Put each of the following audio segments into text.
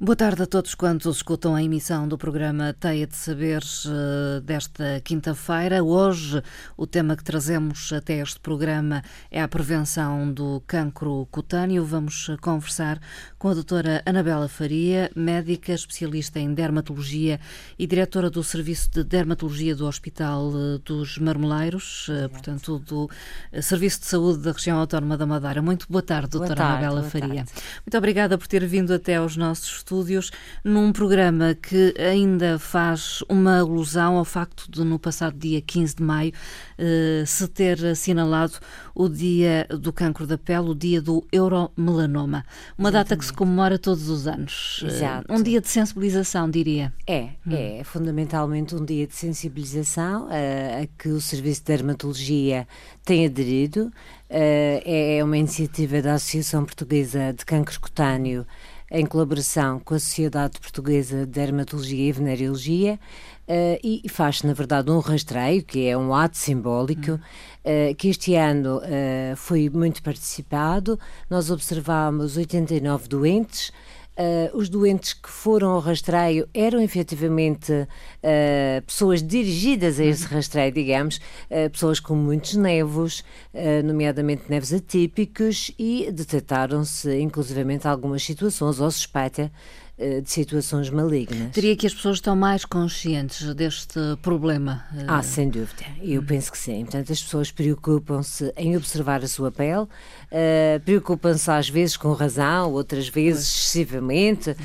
Boa tarde a todos quantos escutam a emissão do programa Teia de Saberes eh, desta quinta-feira. Hoje, o tema que trazemos até este programa é a prevenção do cancro cutâneo. Vamos conversar com a doutora Anabela Faria, médica especialista em dermatologia e diretora do Serviço de Dermatologia do Hospital eh, dos Marmoleiros, eh, portanto, do Serviço de Saúde da Região Autónoma da Madeira. Muito boa tarde, doutora boa tarde, Anabela Faria. Tarde. Muito obrigada por ter vindo até aos nossos estúdios num programa que ainda faz uma alusão ao facto de, no passado dia 15 de maio, eh, se ter assinalado o Dia do Cancro da Pele, o Dia do Euromelanoma. Uma Exatamente. data que se comemora todos os anos. Eh, Exato. Um dia de sensibilização, diria. É, hum. é fundamentalmente um dia de sensibilização a, a que o Serviço de Dermatologia tem aderido. Uh, é uma iniciativa da Associação Portuguesa de Cancro Cutâneo em colaboração com a Sociedade Portuguesa de Dermatologia e Venereologia, Uh, e faz na verdade, um rastreio, que é um ato simbólico, uh, que este ano uh, foi muito participado. Nós observámos 89 doentes, Uh, os doentes que foram ao rastreio eram efetivamente uh, pessoas dirigidas a esse uhum. rastreio, digamos, uh, pessoas com muitos nevos, nomeadamente nevos atípicos, e detectaram-se inclusivamente algumas situações ou suspeita de situações malignas. Diria que as pessoas estão mais conscientes deste problema? Eh, ah, sem dúvida. Eu penso que sim. Portanto, as pessoas preocupam-se em observar a sua pele, uh, preocupam-se às vezes com razão, outras vezes excessivamente, uh,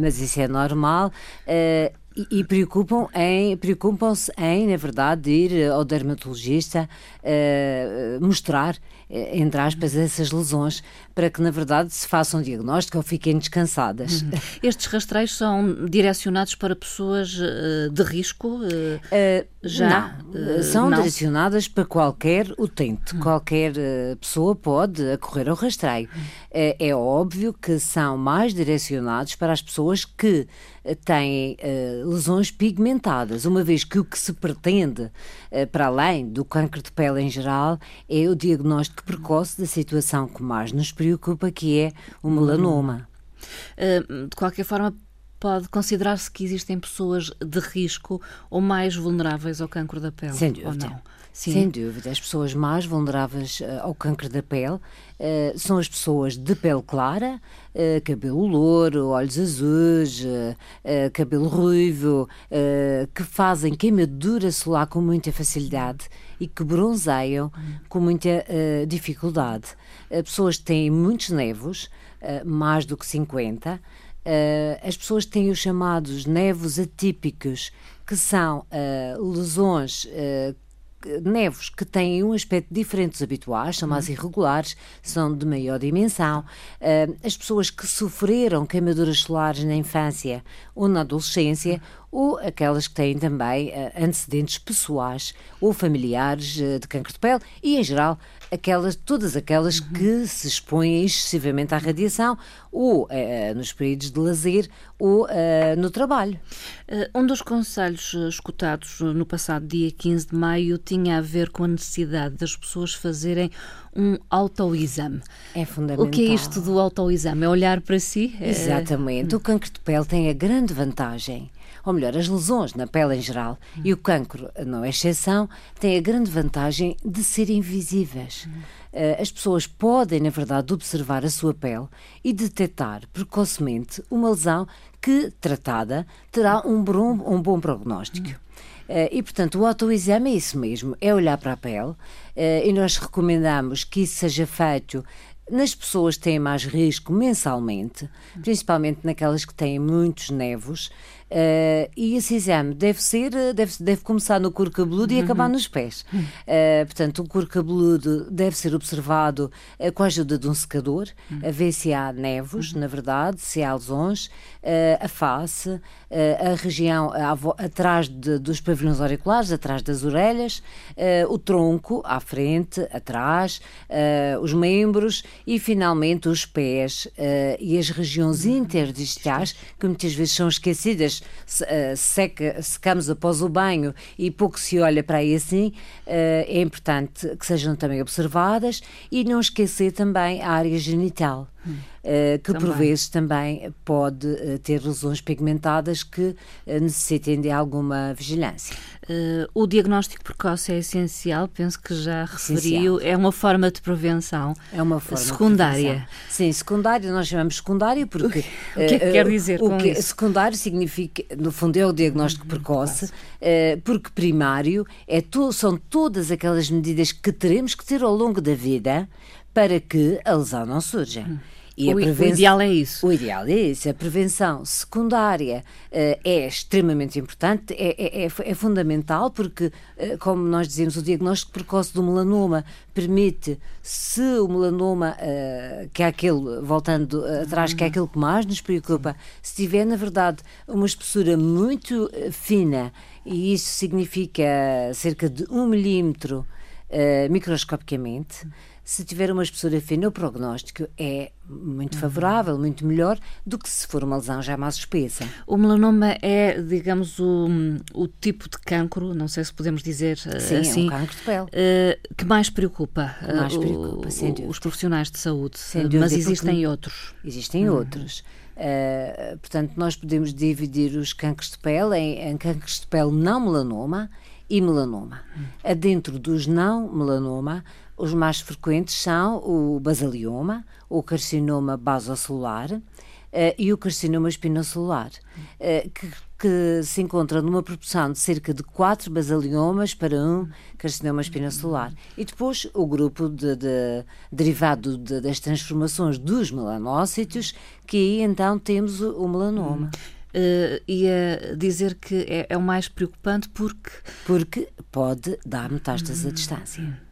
mas isso é normal. Uh, e, e preocupam em, preocupam-se em, na verdade, ir ao dermatologista uh, mostrar, entre aspas, essas lesões para que, na verdade, se façam um diagnóstico ou fiquem descansadas. Uhum. Estes rastreios são direcionados para pessoas uh, de risco? já? Não, são não. direcionadas para qualquer utente. Uhum. Qualquer pessoa pode acorrer ao rastreio. Uhum. é óbvio que são mais direcionados para as pessoas que têm lesões pigmentadas, uma vez que o que se pretende, para além do cancro de pele em geral, é o diagnóstico precoce da situação que mais nos preocupa, que é o melanoma. Eh, de qualquer forma, pode considerar-se que existem pessoas de risco ou mais vulneráveis ao cancro da pele? Sem dúvida. Sim. Sem dúvida. As pessoas mais vulneráveis uh, ao cancro da pele uh, são as pessoas de pele clara, uh, cabelo louro, olhos azuis, cabelo ruivo, que fazem queimadura solar com muita facilidade e que bronzeiam com muita dificuldade. pessoas que têm muitos nevos, mais do que 50, as pessoas têm os chamados nevos atípicos, que são lesões nevos que têm um aspecto diferente dos habituais, são mais uhum. irregulares, são de maior dimensão. Uh, as pessoas que sofreram queimaduras solares na infância ou na adolescência, ou aquelas que têm também uh, antecedentes pessoais ou familiares uh, de cancro de pele e, em geral, aquelas, todas aquelas uhum. que se expõem excessivamente à radiação, ou uh, nos períodos de lazer, ou uh, no trabalho. Um dos conselhos escutados no passado dia 15 de maio tinha a ver com a necessidade das pessoas fazerem um autoexame. É fundamental. O que é isto do autoexame? É olhar para si? Exatamente. É... O cancro de pele tem a grande vantagem ou melhor, as lesões na pele em geral, uhum. e o cancro não é exceção, têm a grande vantagem de serem invisíveis. Uhum. Uh, as pessoas podem, na verdade, observar a sua pele e detectar precocemente uma lesão que, tratada, terá um bom, um bom prognóstico. Uh, e, portanto, o autoexame é isso mesmo, é olhar para a pele uh, e nós recomendamos que isso seja feito nas pessoas que têm mais risco mensalmente, principalmente naquelas que têm muitos nevos, Uh, e esse exame deve ser, deve, deve começar no couro cabeludo e acabar nos pés. Uh, portanto, o couro cabeludo deve ser observado uh, com a ajuda de um secador, a ver se há nevos, na verdade, se há lesões, a face, a região atrás de, dos pavilhões auriculares, atrás das orelhas, o tronco, à frente, atrás, os membros e, finalmente, os pés e as regiões interdistais, que muitas vezes são esquecidas uh, seca, secamos após o banho e pouco se olha para aí assim, uh, é importante que sejam também observadas e não esquecer também a área genital. Uh, que também. por vezes também pode uh, ter lesões pigmentadas que necessitem de alguma vigilância. o diagnóstico precoce é essencial, penso que já referiu, essencial. é uma forma de prevenção. É uma forma secundária. Sim, secundária, nós chamamos secundário porque. O que é que quer dizer? O que isso? secundário significa, no fundo, é o diagnóstico uhum, precoce, porque primário é to, são todas aquelas medidas que teremos que ter ao longo da vida para que a lesão não surja. Hum. E o, o, ideal é isso. O ideal é isso. A prevenção secundária uh, é extremamente importante, é, é, é, é fundamental, porque, uh, como nós dizemos, o diagnóstico precoce do melanoma permite, se o melanoma, uh, que é aquele, voltando atrás, que é aquele que mais nos preocupa, se tiver, na verdade, uma espessura muito fina, e isso significa cerca de um milímetro microscopicamente se tiver uma espessura fina, o prognóstico é muito favorável, muito melhor do que se for uma lesão já mais espessa. O melanoma é, digamos, o, o tipo de cancro, não sei se podemos dizer eh, Sim, assim, é um cancro de pele. Uh, que mais preocupa, que mais preocupa uh, os profissionais de saúde, mas existem outros. Existem uhum. outros. Uh, portanto, nós podemos dividir os cancros de pele em, em cancros de pele não melanoma e melanoma. Uhum. Adentro dos não melanoma, os mais frequentes são o basalioma, o carcinoma basocelular uh, e o carcinoma espinocelular, uh, que, que, se encontra numa proporção de cerca de 4 basaliomas para um carcinoma espinocelular. E depois o grupo de, de derivado de, das transformações dos melanócitos, que aí então temos o, o melanoma. Uh, ia dizer que é, é, o mais preocupante porque. Porque pode dar metástase à distância.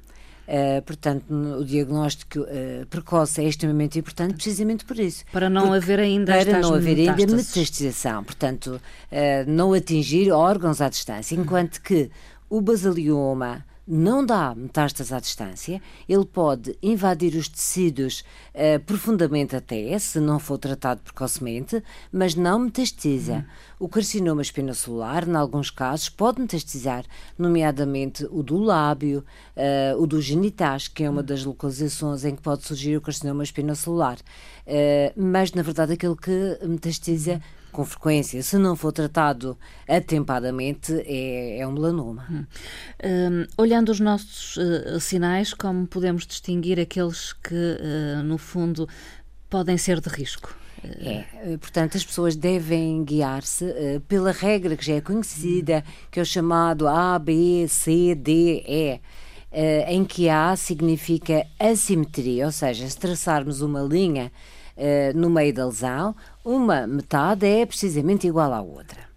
Uh, portanto, o diagnóstico uh, precoce é extremamente importante precisamente por isso. Para não haver ainda Para não haver ainda metastização, portanto, uh, não atingir órgãos à distância, enquanto que o basalioma não dá metástase à distância, ele pode invadir os tecidos uh, profundamente até, se não for tratado precocemente, mas não metastiza. Uhum. O carcinoma espinocelular, em alguns casos, pode metastizar, nomeadamente o do lábio, uh, o dos genitais, que é uma das localizações em que pode surgir o carcinoma espinocelular. Uh, mas, na verdade, aquele que metastiza com frequência, se não for tratado atempadamente, é, é um melanoma. Hum. Um, olhando os nossos uh, sinais, como podemos distinguir aqueles que, uh, no fundo, podem ser de risco? É, eh, portanto, as pessoas devem guiar-se uh, pela regra que já é conhecida, que é o chamado A, B, C, D, E, uh, em que A significa assimetria, ou seja, se traçarmos uma linha no meio da lesão, uma metade é precisamente igual à outra.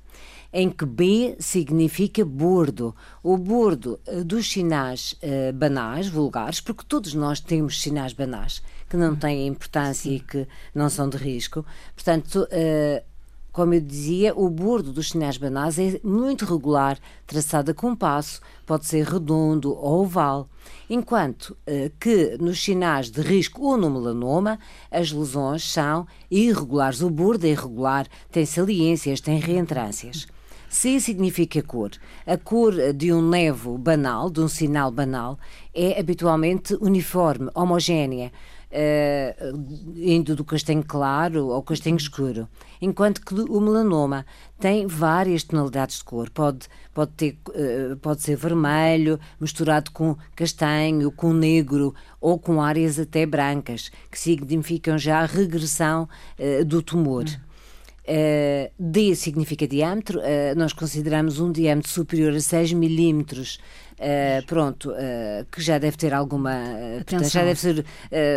Em que B significa bordo. O bordo uh, dos sinais uh, banais, vulgares, porque todos nós temos sinais banais que não têm importância Sim. e que não são de risco. Portanto, uh, como eu dizia, o bordo dos sinais banais é muito regular, traçado a compasso, pode ser redondo ou oval, enquanto eh, que nos sinais de risco ou no melanoma, as lesões são irregulares. O bordo é irregular, tem saliências, tem reentrâncias. C significa cor. A cor de um nevo banal, de um sinal banal, é habitualmente uniforme, homogénea uh, indo do castanho claro ao castanho escuro. Enquanto que o melanoma tem várias tonalidades de cor. Pode, pode, ter, uh, pode ser vermelho, misturado com castanho, com negro ou com áreas até brancas, que significam já a regressão uh, do tumor. Uh, D significa diâmetro, uh, nós consideramos um diâmetro superior a 6 milímetros uh, pronto, uh, que já deve ter alguma, portanto, já deve ser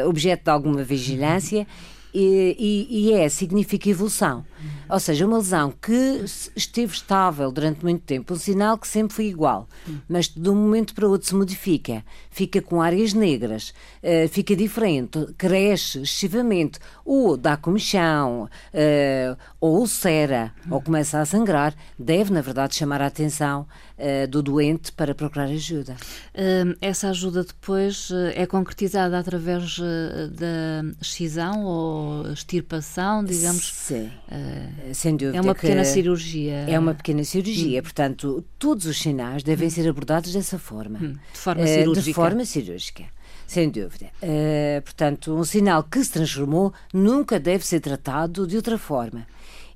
objeto de alguma vigilância e, e, e, é, significa evolução. Ou seja, uma lesão que esteve estável durante muito tempo, um sinal que sempre foi igual, mas de um momento para outro se modifica, fica com áreas negras, uh, fica diferente, cresce excessivamente, ou dá comichão, uh, ou ulcera, ou começa a sangrar, deve, na verdade, chamar a atenção uh, do doente para procurar ajuda. Hum, essa ajuda depois é concretizada através da excisão ou extirpação, digamos? Sim. Uh, Sem dúvida. É uma pequena cirurgia. É uma pequena cirurgia, hum. portanto, todos os sinais devem hum. ser abordados dessa forma. Hum. De forma cirúrgica. De forma cirúrgica. Sem dúvida. Uh, portanto, um sinal que se transformou nunca deve ser tratado de outra forma.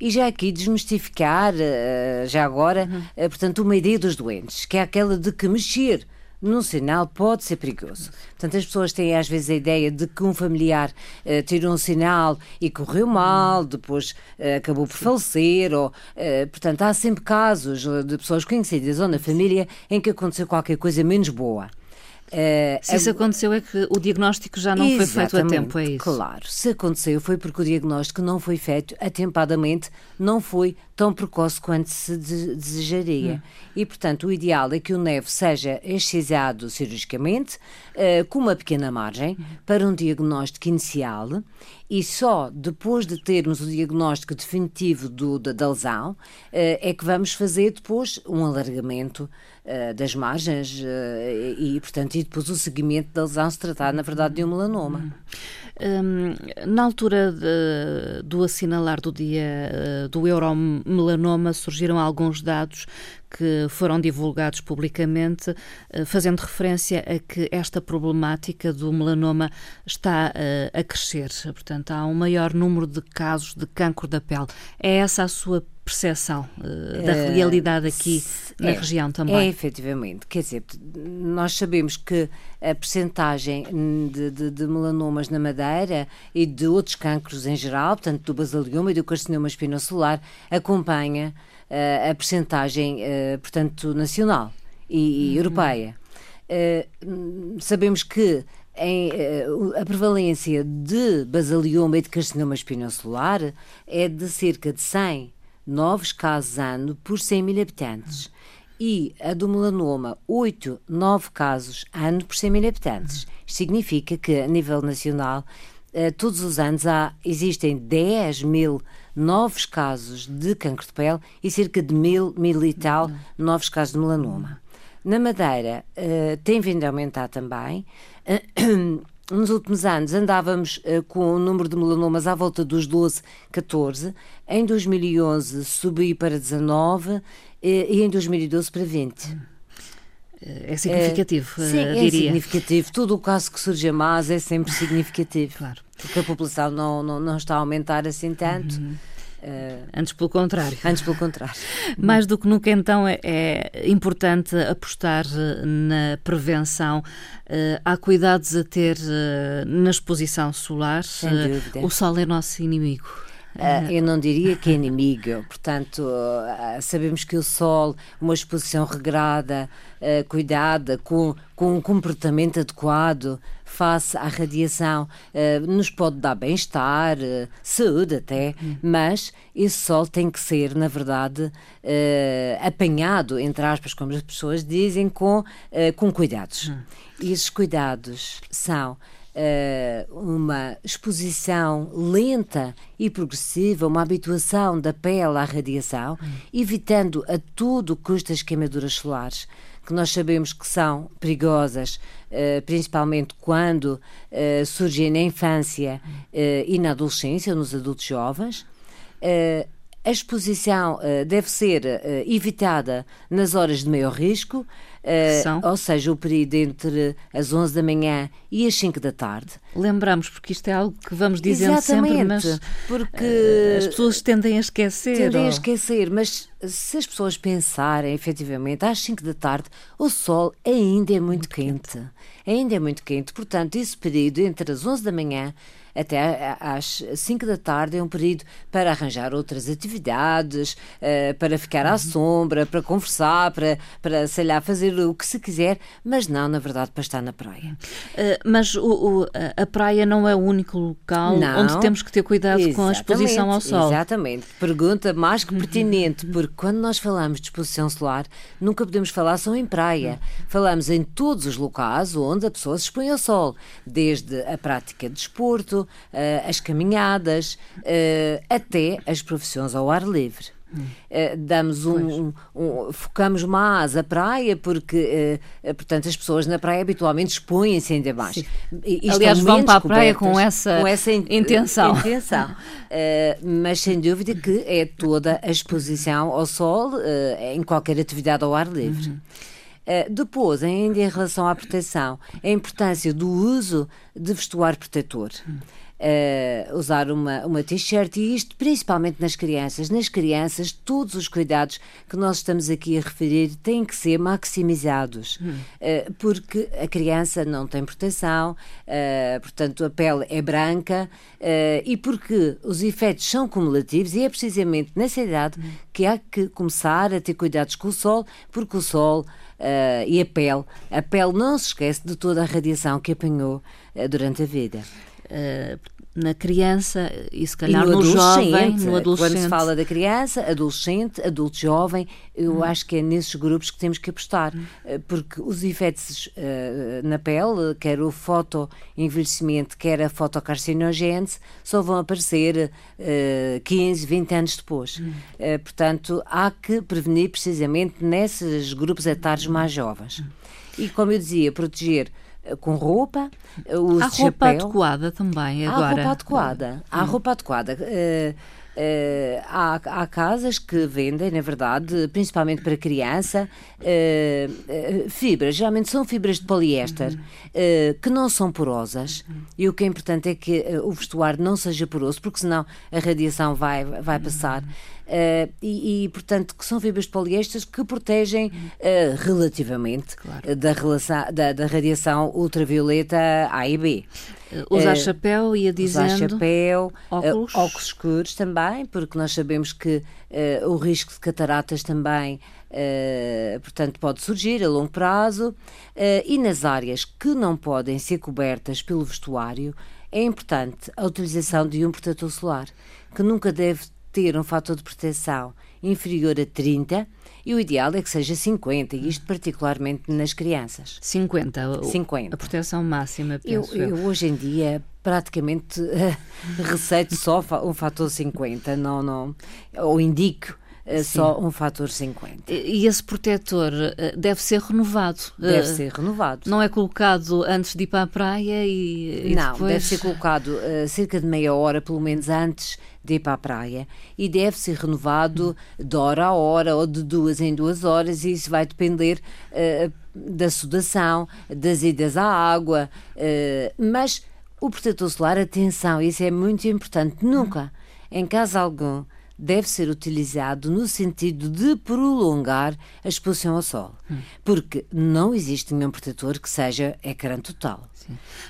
E já aqui desmistificar, uh, já agora, uh, portanto, uma ideia dos doentes, que é aquela de que mexer num sinal pode ser perigoso. Portanto, as pessoas têm às vezes a ideia de que um familiar uh, tirou um sinal e correu mal, depois uh, acabou por falecer, ou, uh, portanto, há sempre casos de pessoas conhecidas ou na família em que aconteceu qualquer coisa menos boa. Uh, se isso aconteceu é que o diagnóstico já não foi feito a tempo, é isso? Claro, se aconteceu foi porque o diagnóstico não foi feito atempadamente, não foi tão precoce quanto se desejaria. Hum. E, portanto, o ideal é que o neve seja excisado cirurgicamente, uh, com uma pequena margem, hum. para um diagnóstico inicial e só depois de termos o diagnóstico definitivo do, da, da lesão uh, é que vamos fazer depois um alargamento uh, das margens uh, e, portanto, e depois o seguimento da lesão se tratar, na verdade, de um melanoma. Um, na altura de, do assinalar do dia do euromelanoma surgiram alguns dados que foram divulgados publicamente, eh, fazendo referência a que esta problemática do melanoma está eh, a crescer. Portanto, há um maior número de casos de cancro da pele. É essa a sua percepção uh, da realidade aqui na é, região também? É, efetivamente. Quer dizer, nós sabemos que a percentagem de, de, de, melanomas na madeira e de outros cancros em geral, portanto do basalioma e do carcinoma espinocelular, acompanha uh, a percentagem, uh, portanto, nacional e, e uhum. europeia. Sabemos que em, a prevalência de basalioma e de carcinoma espinocelular é de cerca de 100 novos casos ano por 100 mil habitantes. E a do melanoma, 8, 9 casos ano por 100 mil habitantes. Isto significa que, a nível nacional, todos os anos há, existem 10 mil novos casos de cancro de pele e cerca de mil, mil e tal novos casos de melanoma. Na Madeira uh, tem vindo a aumentar também. Nos últimos anos andávamos uh, com o número de melanomas à volta dos 12, 14. Em 2011 subiu para 19 e em 2012 para 20. É significativo, sim, é diria. significativo. Tudo o caso que surge a mais é sempre significativo. claro. Porque a população não, não, não está a aumentar assim tanto. Uhum. Uh, antes pelo contrário. Antes pelo contrário. Mais do que nunca, então, é, é importante apostar eh, na prevenção. Uh, há cuidados a ter uh, na exposição solar. o sol é nosso inimigo. Uh, eu não diria que é inimigo, portanto, uh, sabemos que o sol, uma exposição regrada, uh, cuidada, com, com um comportamento adequado face à radiação, nos pode dar bem-estar, saúde até, mas esse sol tem que ser, na verdade, apanhado, entre aspas, como as pessoas dizem, com, com cuidados. Hum. E esses cuidados são uh, uma exposição lenta e progressiva, uma habituação da pele à radiação, hum. evitando a tudo custo as queimaduras solares que nós sabemos que são perigosas, uh, principalmente quando uh, surgem na infância uh, e na adolescência, nos adultos jovens. A exposição deve ser evitada nas horas de maior risco, Uh, ou seja, o período entre as 11 da manhã e as 5 da tarde. Lembramos, porque isto é algo que vamos dizendo Exatamente, sempre, mas porque uh, as pessoas tendem a esquecer. Tendem ou... a esquecer, mas se as pessoas pensarem efetivamente às 5 da tarde, o sol ainda é muito, muito quente. quente. Ainda é muito quente. Portanto, esse período entre as 11 da manhã até às 5 da tarde é um período para arranjar outras atividades, uh, para ficar à uhum. sombra, para conversar, para, para, sei lá, fazer o que se quiser, mas não, na verdade, para estar na praia. Uh, mas o, o, a praia não é o único local não, onde temos que ter cuidado com a exposição ao sol. Exatamente. Pergunta mais que pertinente, uhum. porque quando nós falamos de exposição solar, nunca podemos falar só em praia. Uhum. Falamos em todos os locais onde a pessoa se expõe ao sol, desde a prática de desporto, as caminhadas, uh, até as profissões ao ar livre. Uh, damos um, um, um, focamos mais a praia porque uh, portanto as pessoas na praia habitualmente expõem-se ainda mais e, aliás vão para a praia com essa, com essa in intenção, intenção. uh, mas sem dúvida que é toda a exposição ao sol em qualquer atividade ao ar livre uhum. Uh, depois, ainda em relação à proteção, a importância do uso de vestuário protetor. Uh, usar uma, uma t-shirt e isto principalmente nas crianças. Nas crianças, todos os cuidados que nós estamos aqui a referir têm que ser maximizados, hum. uh, porque a criança não tem proteção, uh, portanto a pele é branca e porque os efeitos são cumulativos e é precisamente nessa idade hum. que há que começar a ter cuidados com o sol, porque o sol Uh, e a pele. A pele não se esquece de toda a radiação que apanhou uh, durante a vida. Uh, na criança e se calhar e no, no jovem, no adolescente. Quando se fala da criança, adolescente, adulto jovem, eu hum. acho que é nesses grupos que temos que apostar, hum. porque os efeitos uh, na pele, quer o fotoenvelhecimento, quer a fotocarcinogênese, só vão aparecer uh, 15, 20 anos depois. Hum. Uh, portanto, há que prevenir precisamente nesses grupos etários mais jovens. Hum. E, como eu dizia, proteger com roupa, o Há roupa chapéu. adequada também agora. Há roupa adequada. Há hum. roupa adequada. Uh, Uh, há, há, casas que vendem, na verdade, principalmente para criança, uh, uh, fibras. Geralmente são fibras de poliéster que não são porosas. E o que é importante é que o vestuário não seja poroso, porque senão a radiação vai, vai passar. Uh, e, e, portanto, que são fibras de poliéster que protegem uh, relativamente claro. da, relação, da, da, radiação ultravioleta A e B. Usar uh, chapéu, ia dizendo. Usar chapéu, óculos. óculos escuros também, porque nós sabemos que o risco de cataratas também. Uh, portanto, pode surgir a longo prazo, uh, e nas áreas que não podem ser cobertas pelo vestuário, é importante a utilização de um protetor solar, que nunca deve ter um fator de proteção inferior a 30 e o ideal é que seja 50, e isto particularmente nas crianças. 50, 50. a proteção máxima, penso eu, eu. eu hoje em dia praticamente receito só um fator 50, não, não, ou indico uh, só um fator 50. E esse protetor uh, deve ser renovado? Deve uh, ser renovado. Não é colocado antes de ir para a praia e, e Não, depois... deve ser colocado cerca de meia hora, pelo menos antes de ir para a praia. E deve ser renovado de hora a hora ou de duas em duas horas e isso vai depender uh, da sudação, das idas à água, uh, mas o protetor solar, atenção, isso é muito importante, nunca, em caso algum, deve ser utilizado no sentido de prolongar a exposição ao sol, hum. porque não existe nenhum protetor que seja ecrã total.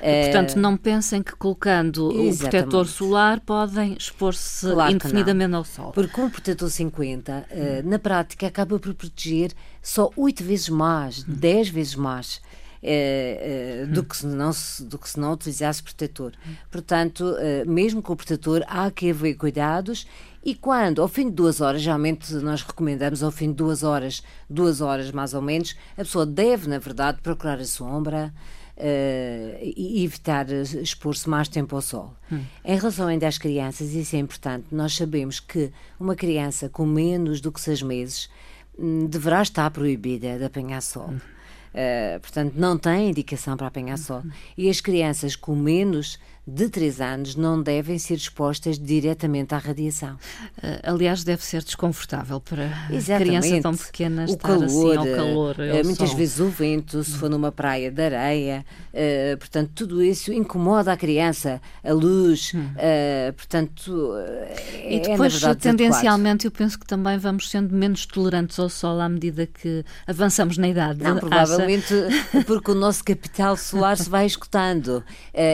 É... Portanto, não pensem que colocando Exatamente. o protetor solar podem expor-se claro indefinidamente ao sol. Porque o protetor 50, hum. uh, na prática, acaba por proteger só 8 vezes mais, hum. 10 vezes mais. É, do, que se não, do que se não utilizasse protetor. Portanto, é, mesmo com o protetor, há que haver cuidados e quando, ao fim de duas horas, geralmente nós recomendamos ao fim de duas horas, duas horas mais ou menos, a pessoa deve, na verdade, procurar a sombra, Uh, e evitar expor-se mais tempo ao sol. Hum. Em relação ainda às crianças, isso é importante. Nós sabemos que uma criança com menos do que seis meses hum, deverá estar proibida de apanhar sol. Hum. Uh, portanto, não tem indicação para apanhar sol. Hum. E as crianças com menos de 3 anos não devem ser expostas diretamente à radiação. Uh, aliás, deve ser desconfortável para Exatamente. criança tão pequena o estar calor, assim ao calor. Uh, muitas sol. vezes o vento, se for numa praia de areia, portanto, tudo isso incomoda a criança, a luz, hum. portanto. É, e depois, é, verdade, tendencialmente, eu penso que também vamos sendo menos tolerantes ao sol à medida que avançamos na idade. Não, provavelmente porque o nosso capital solar se vai escutando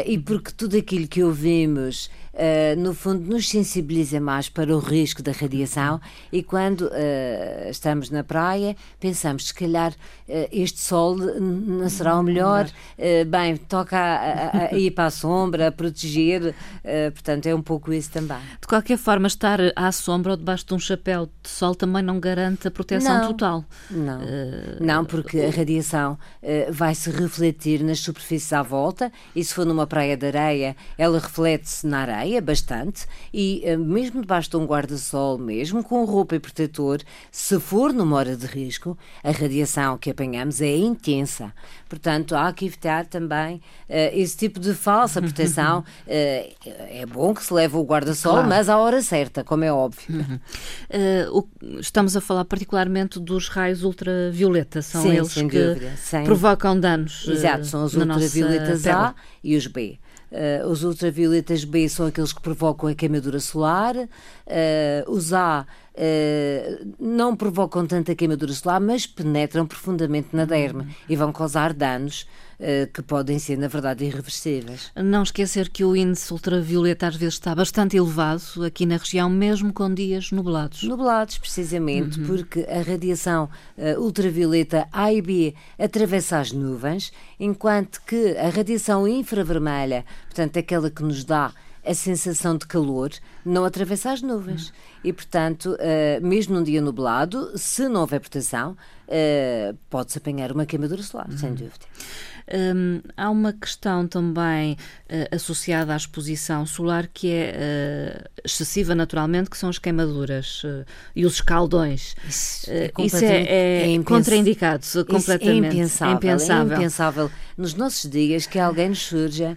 e porque tudo aquilo que ouvimos uh, no fundo, nos sensibiliza mais para o risco da radiação e quando uh, estamos na praia pensamos, se calhar uh, este sol não será o melhor, bem, toca a, a, a, ir para a sombra, a proteger, portanto é um pouco isso também. De qualquer forma, estar à sombra ou debaixo de um chapéu de sol também não garante a proteção não, total. Não, não, porque a radiação vai se refletir nas superfícies à volta e se for numa praia de areia, ela reflete-se na areia apanha bastante e uh, mesmo debaixo de um guarda-sol, mesmo com roupa e protetor, se for numa hora de risco, a radiação que apanhamos é intensa. Portanto, há que evitar também uh, esse tipo de falsa proteção. uh, é bom que se leve o guarda-sol, claro. mas à hora certa, como é óbvio. Uhum. O, estamos a falar particularmente dos raios ultravioleta, são Sim, eles que dúvida, provocam danos. Exato, são os ultravioletas A e os B. Uh, os ultravioletas B são aqueles que provocam a queimadura solar, uh, os A uh, não provocam tanta queimadura solar, mas penetram profundamente na derme e vão causar danos que podem ser, na verdade, irreversíveis. Não esquecer que o índice ultravioleta às vezes está bastante elevado aqui na região, mesmo com dias nublados. Nublados, precisamente, uhum. porque a radiação uh, ultravioleta A e B atravessa as nuvens, enquanto que a radiação infravermelha, portanto, aquela que nos dá a sensação de calor não atravessa as nuvens. E, portanto, uh, mesmo num dia nublado, se não houver proteção, uh, pode-se apanhar uma queimadura solar, uhum. sem dúvida. Um, há uma questão também uh, associada à exposição solar que é uh, excessiva naturalmente, que são as queimaduras uh, e os escaldões. Isso é, isso é, é, é contraindicado completamente. É impensável, é impensável. É impensável nos nossos dias que alguém nos surja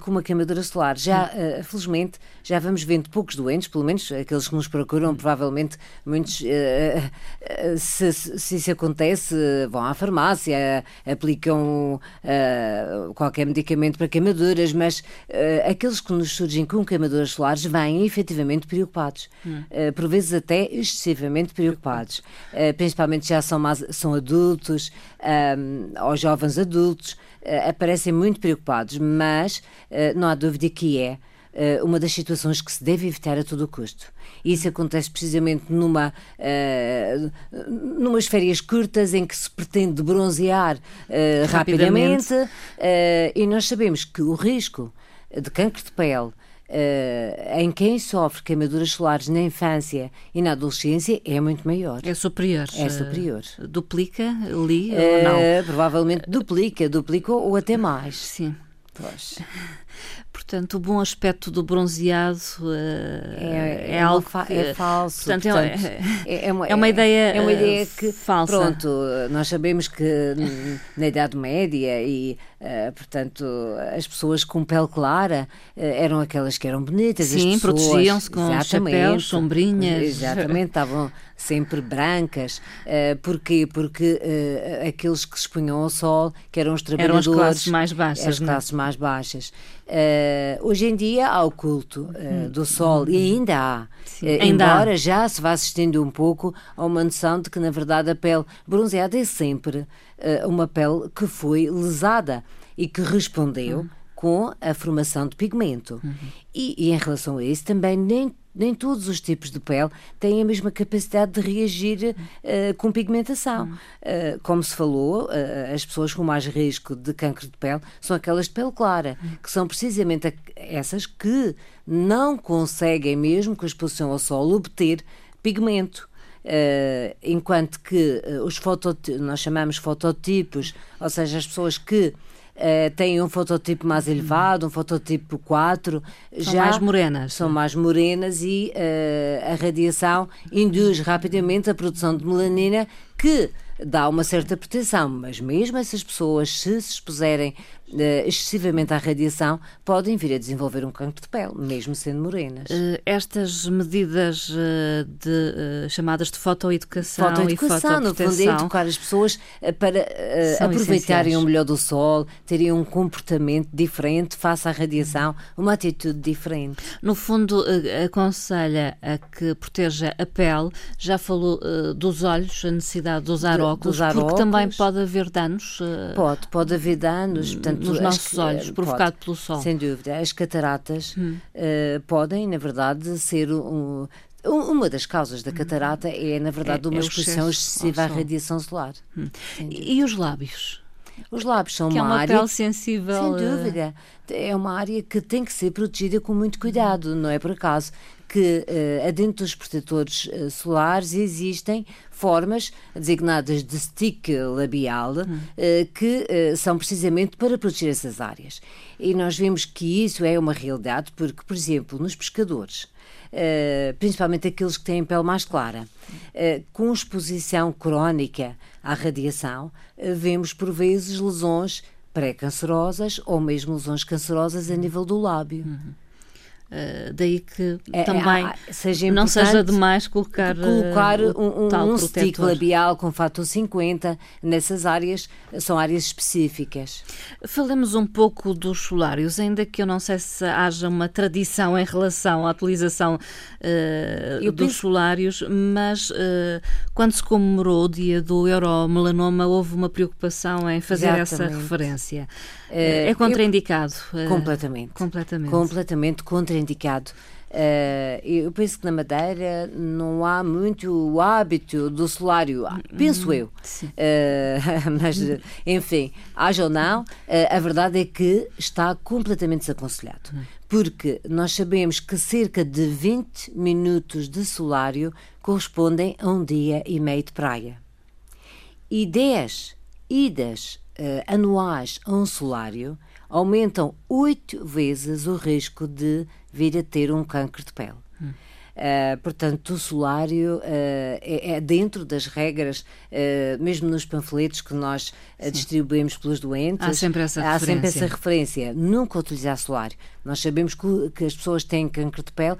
com uma queimadura solar. Já, felizmente, já vamos vendo poucos doentes, pelo menos aqueles que nos procuram, provavelmente muitos, se, se isso acontece, vão à farmácia, aplicam qualquer medicamento para queimaduras, mas aqueles que nos surgem com queimaduras solares vêm efetivamente preocupados, uh, por vezes até excessivamente preocupados, principalmente já são, mais, são adultos ou jovens adultos, aparecem muito preocupados, mas não há dúvida que é uh, uma das situações que se deve evitar a todo o custo. E isso acontece precisamente numa, uh, numas férias curtas em que se pretende bronzear uh, rapidamente, rapidamente e nós sabemos que o risco de cancro de pele Uh, em quem sofre queimaduras solares na infância e na adolescência é muito maior. É superior. É superior. Uh, duplica ali uh, ou não? Provavelmente duplica, duplica ou até mais. Sim. Pois. Portanto, o bom aspecto do bronzeado uh, é, é, é, algo fa que, é falso. Portanto, é portanto, é, é, uma, é, uma, ideia, é uma ideia que falsa. Pronto, nós sabemos que na Idade Média e Uh, portanto, as pessoas com pele clara uh, eram aquelas que eram bonitas. Sim, protegiam-se com chapéus, sombrinhas. Exatamente, estavam sempre brancas. Uh, porquê? Porque uh, aqueles que se expunham ao sol, que eram os trabalhadores... Eram as classes mais baixas, As é? classes mais baixas. Uh, hoje em dia há o culto uh, do sol e ainda há, uh, embora já se vá assistindo um pouco a uma noção de que na verdade a pele bronzeada é sempre uma pele que foi lesada e que respondeu uhum. com a formação de pigmento. Uhum. E, e, em relação a isso também nem nem todos os tipos de pele têm a mesma capacidade de reagir uh, com pigmentação. Uh, como se falou, uh, as pessoas com mais risco de cancro de pele são aquelas de pele clara, que são precisamente essas que não conseguem, mesmo com a exposição ao sol, obter pigmento. Uh, enquanto que uh, os fototipos, nós chamamos fototipos, ou seja, as pessoas que uh, têm um fototipo mais elevado, um fototipo 4. São já mais morenas. São mais morenas e uh, a radiação induz rapidamente a produção de melanina que dá uma certa proteção, mas mesmo essas pessoas, se se expuserem excessivamente à radiação, podem vir a desenvolver um cancro de pele, mesmo sendo morenas. Uh, estas medidas uh, de, chamadas de fotoeducação, fotoeducação e no fundo, é educar as pessoas para aproveitarem o melhor do sol, terem um comportamento diferente face à radiação, uma atitude diferente. No fundo, aconselha a que proteja a pele, já falou dos olhos, a necessidade de usar de, óculos, usar porque óculos. também pode haver danos. Pode, pode haver danos, portanto, Portanto, nos nossos olhos, provocado pelo sol. Sem dúvida. As cataratas hum. uh, podem, na verdade, ser um, uma das causas da catarata é, na verdade, é, uma é exposição excessiva à radiação solar. Hum. E, os lábios? Os lábios são que uma, é uma área. Pele sensível. Sem eh, dúvida. É uma área que tem que ser protegida com muito cuidado, não é por acaso que uh, adentro dos protetores uh, solares existem formas designadas de stick labial uh, que são precisamente para proteger essas áreas. E nós vemos que isso é uma realidade porque, por exemplo, nos pescadores, Uh, principalmente aqueles que têm pele mais clara, uh, com exposição crónica à radiação, uh, vemos por vezes lesões pré-cancerosas ou mesmo lesões cancerosas a nível do lábio. Uhum. Uh, daí que é, é também é, seja não seja demais colocar, colocar uh, um, um, um stick labial com fator 50 nessas áreas, são áreas específicas. Falemos um pouco dos solários, ainda que eu não sei se haja uma tradição em relação à utilização uh, dos penso... solários, mas quando se comemorou o dia do euromelanoma, houve uma preocupação em fazer Exatamente. essa referência. é contraindicado? Eu... completamente. Completamente. Completamente contraindicado indicado. Uh, eu penso que na Madeira não há muito o hábito do solário, penso eu. Uh, mas, enfim, haja ou não, uh, a verdade é que está completamente desaconselhado. Porque nós sabemos que cerca de 20 minutos de solário correspondem a um dia e meio de praia. E 10 idas anuais a um solário aumentam oito vezes o risco de vir a ter um câncer de pele. Hum. Uh, portanto, o solário uh, é, é, dentro das regras, uh, mesmo nos panfletos que nós distribuímos pelos doentes. Há sempre essa há referência. sempre essa referência. Nunca utilizar solário. Nós sabemos que, que as pessoas têm câncer de pele.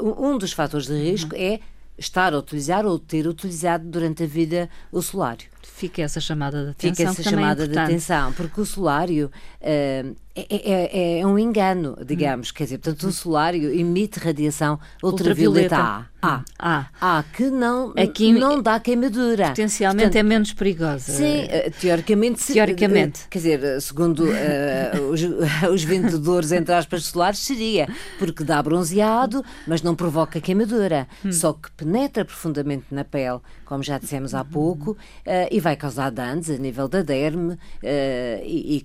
um dos fatores de risco uhum. é estar a utilizar ou ter utilizado durante a vida o solário. Fica essa chamada de atenção. Fica essa é chamada é de atenção, porque o solário uh, é, é, é, um engano, digamos. Hum. Quer dizer, portanto, o solário emite radiação ultravioleta, ultravioleta. A. A. A. A. que não, Aqui, não dá queimadura. Potencialmente portanto, é menos perigosa. Sim, eh, teoricamente. Teoricamente. quer dizer, segundo uh, os, os vendedores, entre aspas, solares, seria, porque dá bronzeado, mas não provoca queimadura. Hum. Só que penetra profundamente na pele, como já dissemos há pouco, uh, e vai causar danos a nível da derme uh, e, e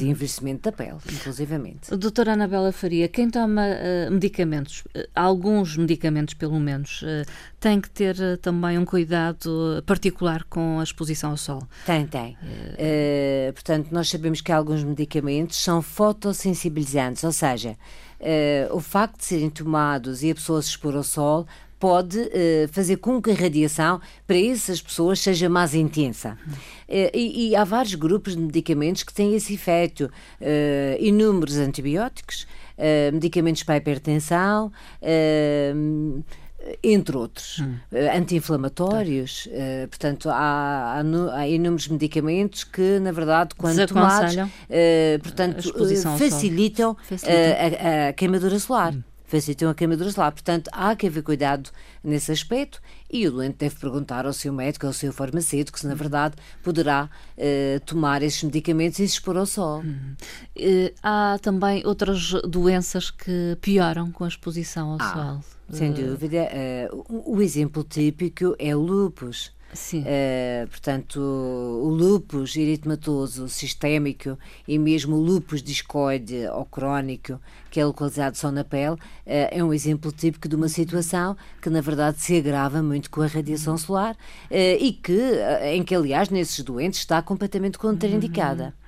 e envelhecimento da pele, inclusivamente. Doutora Anabela Faria, quem toma uh, medicamentos, uh, alguns medicamentos pelo menos, uh, tem que ter também um cuidado particular com a exposição ao sol? Tem, tem. portanto, nós sabemos que alguns medicamentos são fotossensibilizantes, ou seja, o facto de serem tomados e a pessoa se expor ao sol pode uh, fazer com que a radiação para essas pessoas seja mais intensa. Uh, e, e, há vários grupos de medicamentos que têm esse efeito. Uh, inúmeros antibióticos, medicamentos para a hipertensão entre outros, hum. anti-inflamatórios. Uh, portanto, há, há, há, inúmeros medicamentos que, na verdade, quando tomados, uh, portanto, facilitam, facilitam. A, a, queimadura solar. Hum facilitam a queimadura solar. Portanto, há que haver cuidado nesse aspecto e o doente deve perguntar ao seu médico, ao seu farmacêutico, se na verdade poderá uh, tomar esses medicamentos e se expor ao sol. Uh, há também outras doenças que pioram com a exposição ao ah, sol. Sem uh... dúvida. o exemplo típico é o lúpus. Sim. Uh, portanto, o lúpus eritematoso sistémico e mesmo o lúpus discoide ou crónico, que é localizado só na pele, uh, é um exemplo típico de uma situação que, na verdade, se agrava muito com a radiação solar uh, e que, em que, aliás, nesses doentes está completamente contraindicada. Uhum.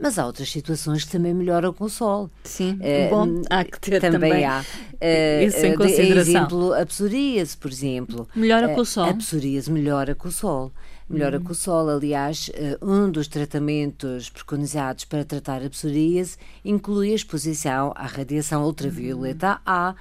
Mas há outras situações que também melhoram com o sol. Sim, uh, bom, há que ter também. também. há. Uh, Isso em consideração. exemplo, a psoríase, por exemplo. Melhora com o sol? A psoríase melhora com o sol. Melhora hum. com o sol. Aliás, um dos tratamentos preconizados para tratar a psoríase inclui a exposição à radiação ultravioleta A,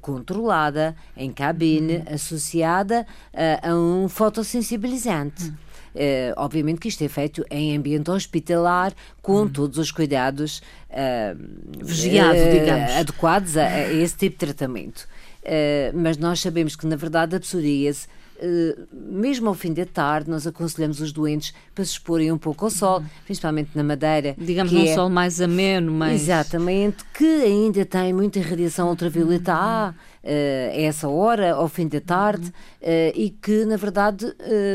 controlada, em cabine, hum. associada a, a um fotossensibilizante. Hum. Uh, obviamente que isto é feito em ambiente hospitalar, com hum. todos os cuidados uh, Vigiado, uh, digamos. adequados a, a, esse tipo de tratamento. mas nós sabemos que, na verdade, a psoríase mesmo ao fim da tarde, nós aconselhamos os doentes para se exporem um pouco ao sol, uhum. principalmente na Madeira. Digamos num é, sol mais ameno, mais. Exatamente, que ainda tem muita radiação ultravioleta A, a essa hora, ao fim da tarde, uh, e que, na verdade,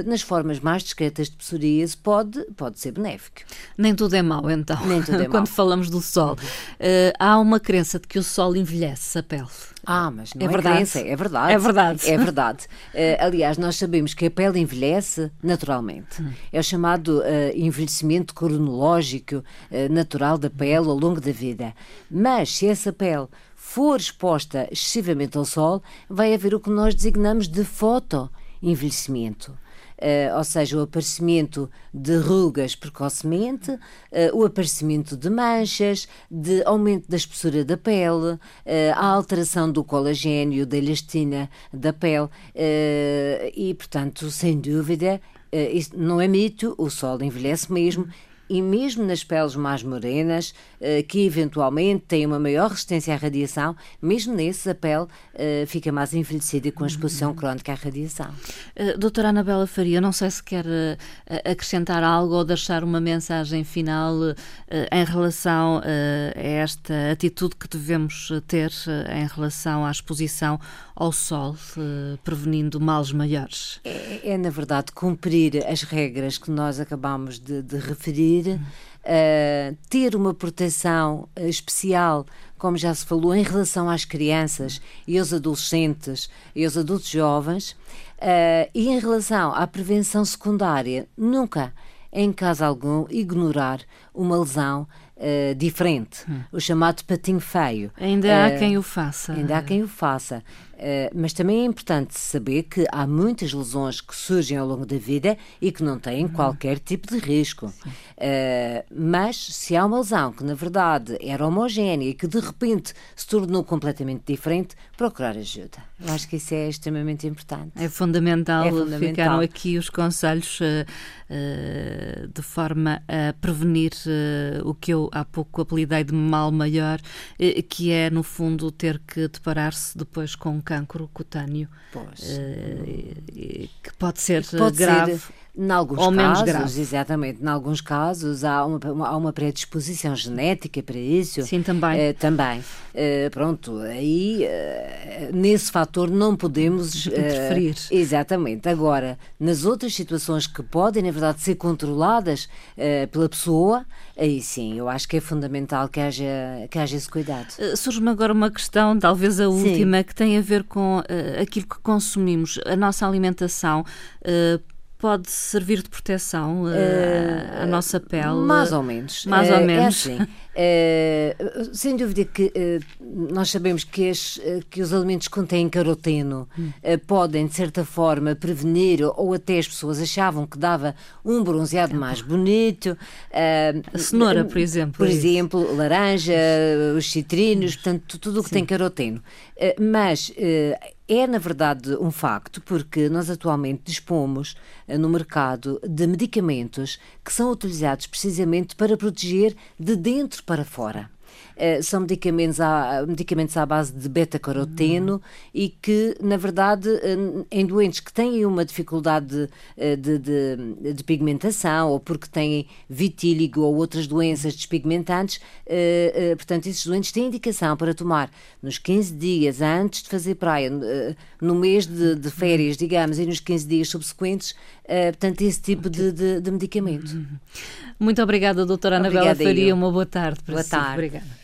nas formas mais discretas de psoríase, pode, pode ser benéfico. Nem tudo é mau, então, Nem tudo é quando falamos do sol. há uma crença de que o sol envelhece a pele. Ah, mas não é, é verdade. Crença, é verdade. É verdade. É verdade. Uh, aliás, nós sabemos que a pele envelhece naturalmente. Hum. É o chamado uh, envelhecimento cronológico uh, natural da pele ao longo da vida. Mas se essa pele for exposta excessivamente ao sol, vai haver o que nós designamos de fotoenvelhecimento uh, ou seja, o aparecimento de rugas precocemente, uh, o aparecimento de manchas, de aumento da espessura da pele, uh, a alteração do colagênio, da elastina da pele e, portanto, sem dúvida, isso não é mito, o sol envelhece mesmo e mesmo nas peles mais morenas, eh, que eventualmente têm uma maior resistência à radiação, mesmo nesses a pele eh, fica mais envelhecida com a exposição crónica à radiação. Uh, doutora Anabela Faria, não sei se quer acrescentar algo ou deixar uma mensagem final em relação a esta atitude que devemos ter em relação à exposição ao sol, prevenindo males maiores. É, é, na verdade, cumprir as regras que nós acabamos de, de referir uh, ter uma proteção uh, especial, como já se falou, em relação às crianças e aos adolescentes e aos adultos jovens, uh, e em relação à prevenção secundária, nunca, em caso algum, ignorar uma lesão Uh, diferente, hum. o chamado patinho feio. Ainda há uh, quem o faça. Ainda há quem o faça. Uh, mas também é importante saber que há muitas lesões que surgem ao longo da vida e que não têm uhum. qualquer tipo de risco. Uh, mas se há uma lesão que na verdade era homogénea e que de repente se tornou completamente diferente, procurar ajuda. Eu acho que isso é extremamente importante. É fundamental. É fundamental. Ficaram aqui os conselhos uh, de forma a prevenir o que eu há pouco apelidei de mal maior, que é no fundo ter que deparar-se depois com cancro cutâneo, uh, que pode ser pode grave. Ser, em alguns ou casos, menos grave. exatamente, em alguns casos há uma, uma, há uma predisposição genética para isso. Sim, também. Uh, também. Uh, pronto, aí nesse fator não podemos interferir. exatamente. Agora, nas outras situações que podem, na verdade, ser controladas pela pessoa, aí sim, eu acho que é fundamental que haja, que haja esse cuidado. Surge-me agora uma questão, talvez a última, sim. que tem a ver com uh, aquilo que consumimos, a nossa alimentação. Uh, pode servir de proteção uh, uh, à nossa pele? Mais ou menos. Mais ou menos. É assim. Uh, sem dúvida que uh, nós sabemos que, as, uh, que, os alimentos que contêm caroteno hum. podem, de certa forma, prevenir, ou até as pessoas achavam que dava um bronzeado mais bonito. a cenoura, por exemplo. Por é exemplo, laranja, os citrinos, portanto, tudo o que Sim. tem caroteno. mas é, na verdade, um facto, porque nós atualmente dispomos no mercado de medicamentos que são utilizados precisamente para proteger de dentro para fora. Uh, são medicamentos à, medicamentos à base de beta-caroteno uhum. e que, na verdade, uh, em doentes que têm uma dificuldade uh, de, de, de, pigmentação ou porque têm vitíligo ou outras doenças despigmentantes, portanto, esses doentes têm indicação para tomar nos 15 dias antes de fazer praia, no mês de, de, férias, digamos, e nos 15 dias subsequentes, portanto, esse tipo de, de medicamento. Uhum. Muito obrigada, doutora Anabela Faria. Uma boa tarde para boa si. Tarde. Obrigada.